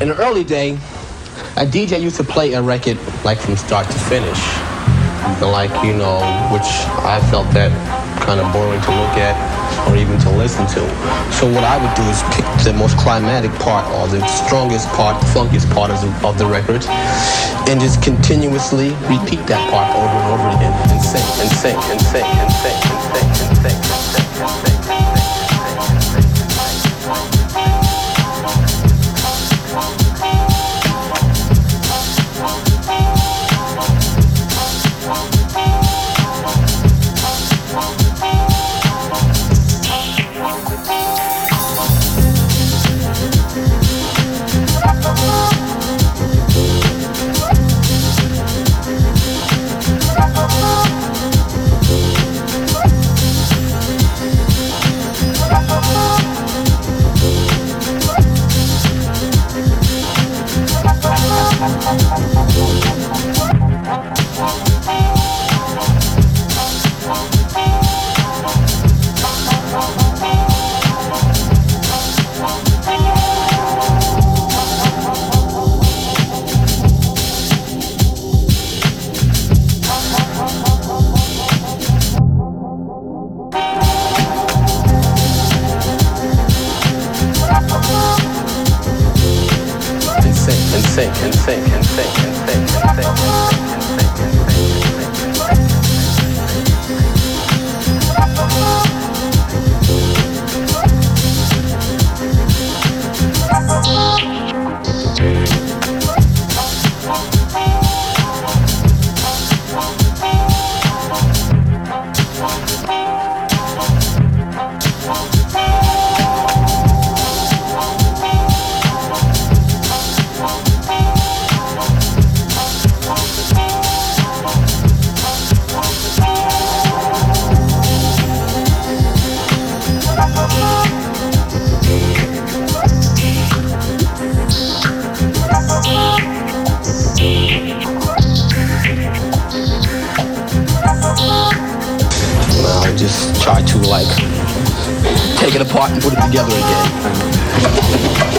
in the early day, a DJ used to play a record like from start to finish. And Like, you know, which I felt that kind of boring to look at or even to listen to. So what I would do is pick the most climatic part or the strongest part, the funkiest part of the, of the record and just continuously repeat that part over and over again and sing and sing and sing and sing and sing and sing and sing and sing. try to like take it apart and put it together again.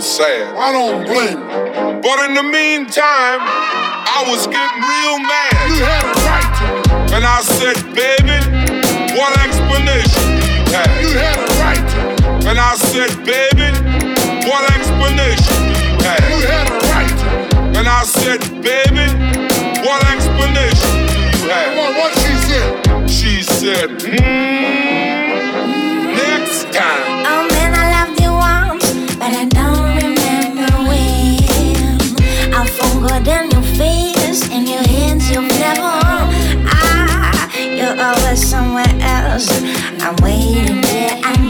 so sad. I don't blame. But in the meantime, I was getting real mad. You had a right to. And I said, baby, what explanation do you have? You had a right to. And I said, baby, what explanation do you have? You had a right to. And I said, baby, what explanation do you have? Come on, what she said? She said, mmm. More than your face and your hands you've never ah you're always somewhere else. I'm waiting there i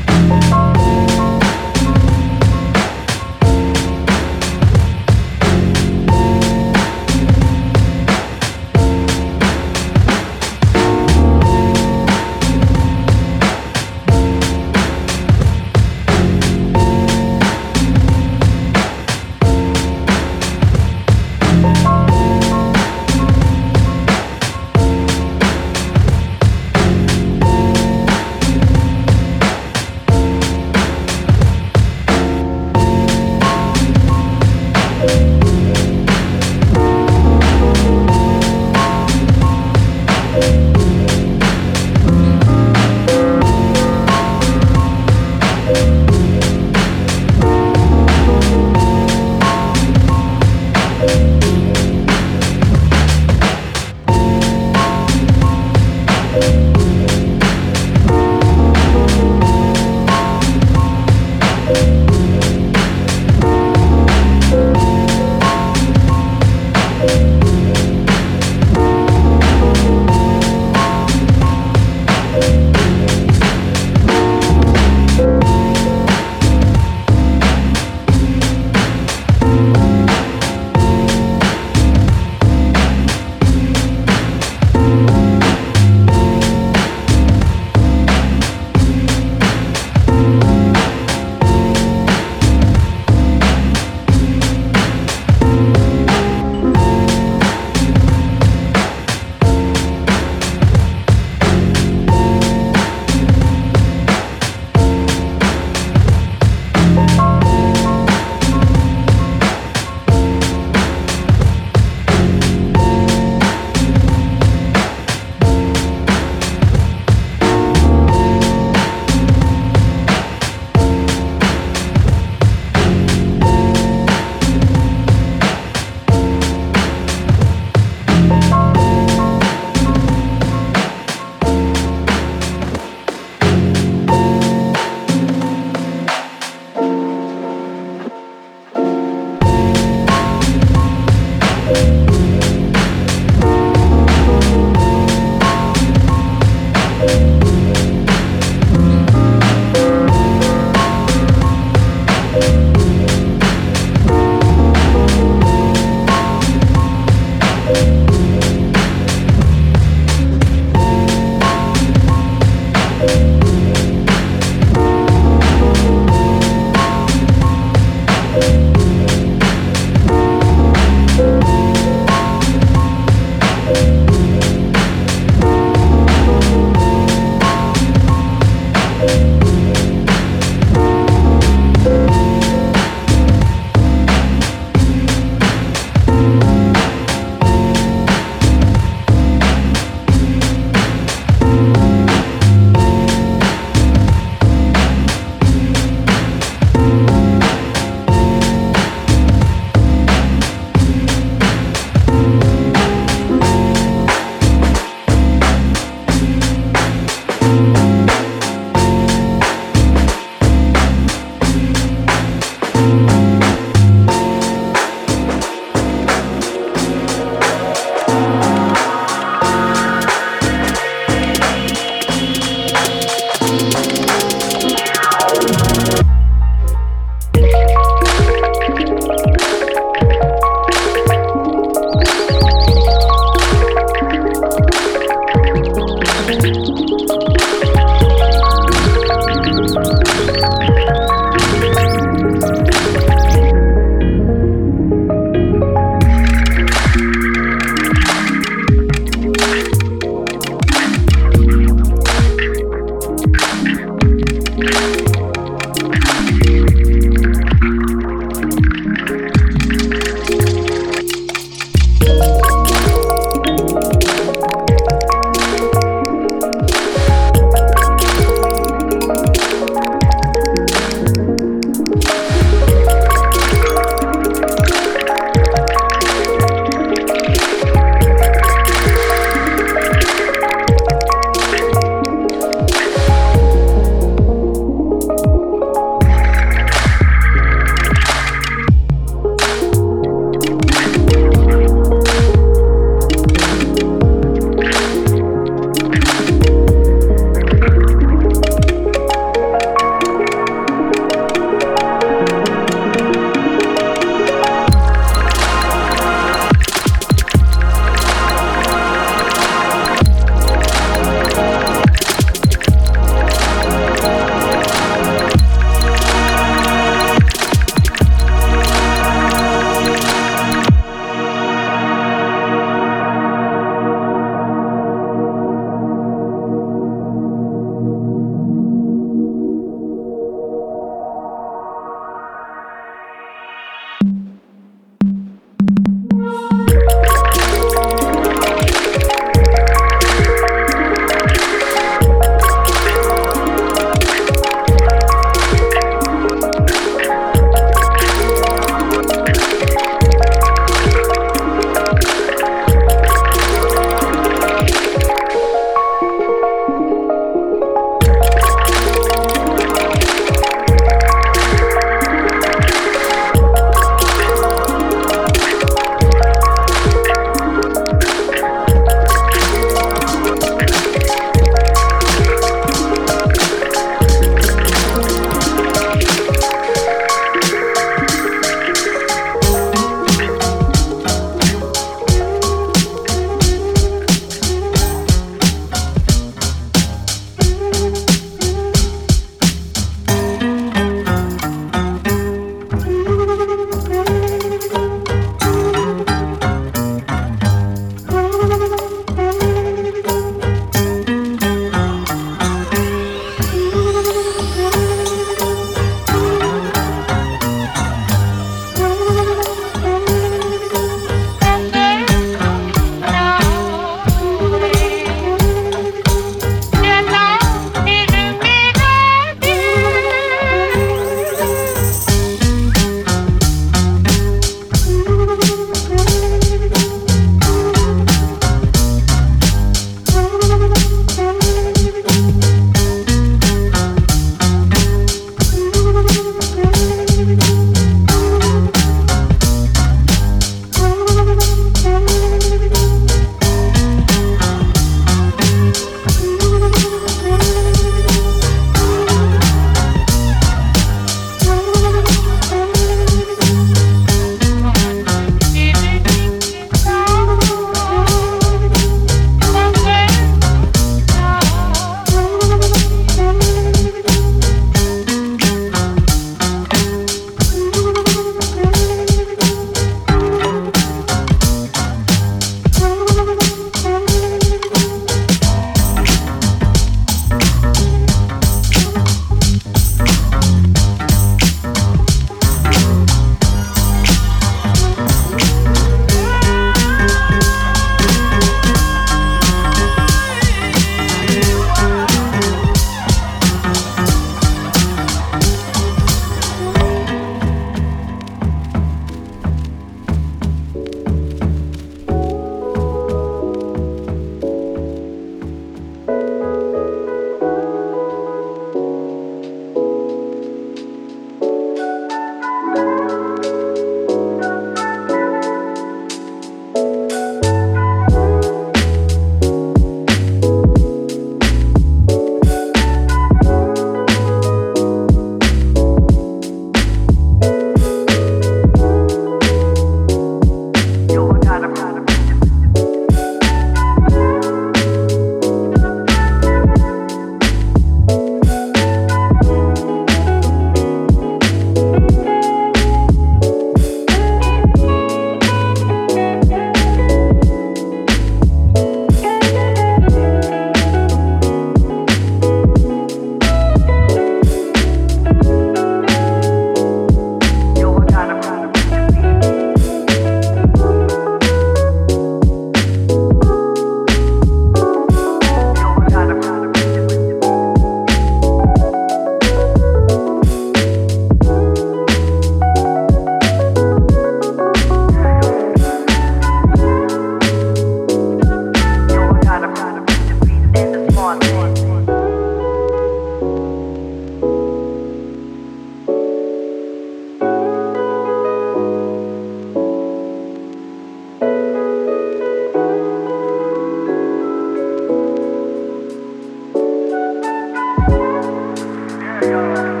Thank.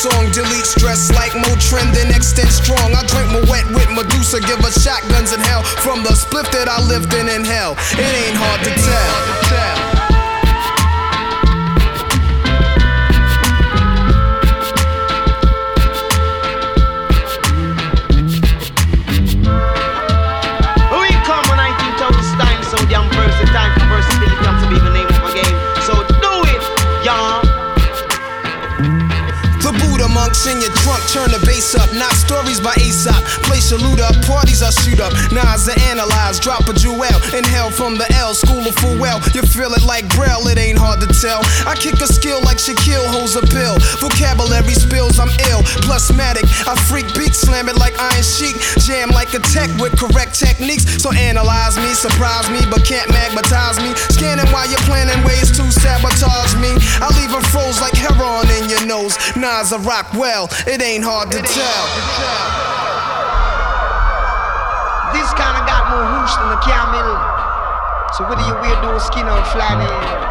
Song, delete stress like Motrin, then extend strong. I drink my wet with Medusa, give us shotguns in hell from the spliff that I lived in in hell. It ain't hard to tell. Up. Not stories by Aesop. Your loot up, parties I shoot up. Nas I analyze, drop a jewel. Inhale from the L, school of full well. You feel it like Braille, it ain't hard to tell. I kick a skill like Shaquille holds a pill. Vocabulary spills, I'm ill. Plus matic, I freak beat, slam it like Iron Sheik. Jam like a tech with correct techniques. So analyze me, surprise me, but can't magnetize me. Scanning while you're planning ways to sabotage me. I leave a froze like heroin in your nose. Nas, I rock well, it ain't hard to tell. This kind of got more whoosh than the camel. So whether you wear those skin or flying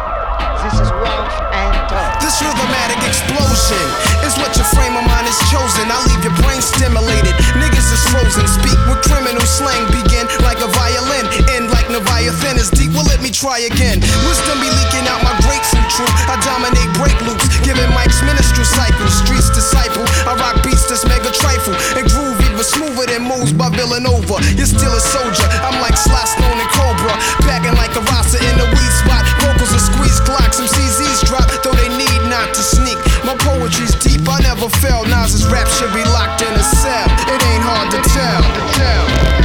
this is rough and tough. This rhythmatic explosion is what your frame of mind is chosen. I leave your brain stimulated. Niggas is frozen. Speak with criminal slang. Begin like a violin. End like Leviathan is deep. Well, let me try again. Wisdom be leaking out my grapes and truth. I dominate break loops. Giving Mike's ministry cycles. Streets disciple. I rock beats that's mega trifle. And groove even smoother than moves by Villanova. You're still a soldier. I'm like Sly Stone and Cobra. Packing like a Rasta in the weed spot. Vocals are squeeze clock. Some CZs drop, though they need not to sneak. My poetry's deep, I never fell. Nas's rap should be locked in a cell. It ain't hard to tell. To tell.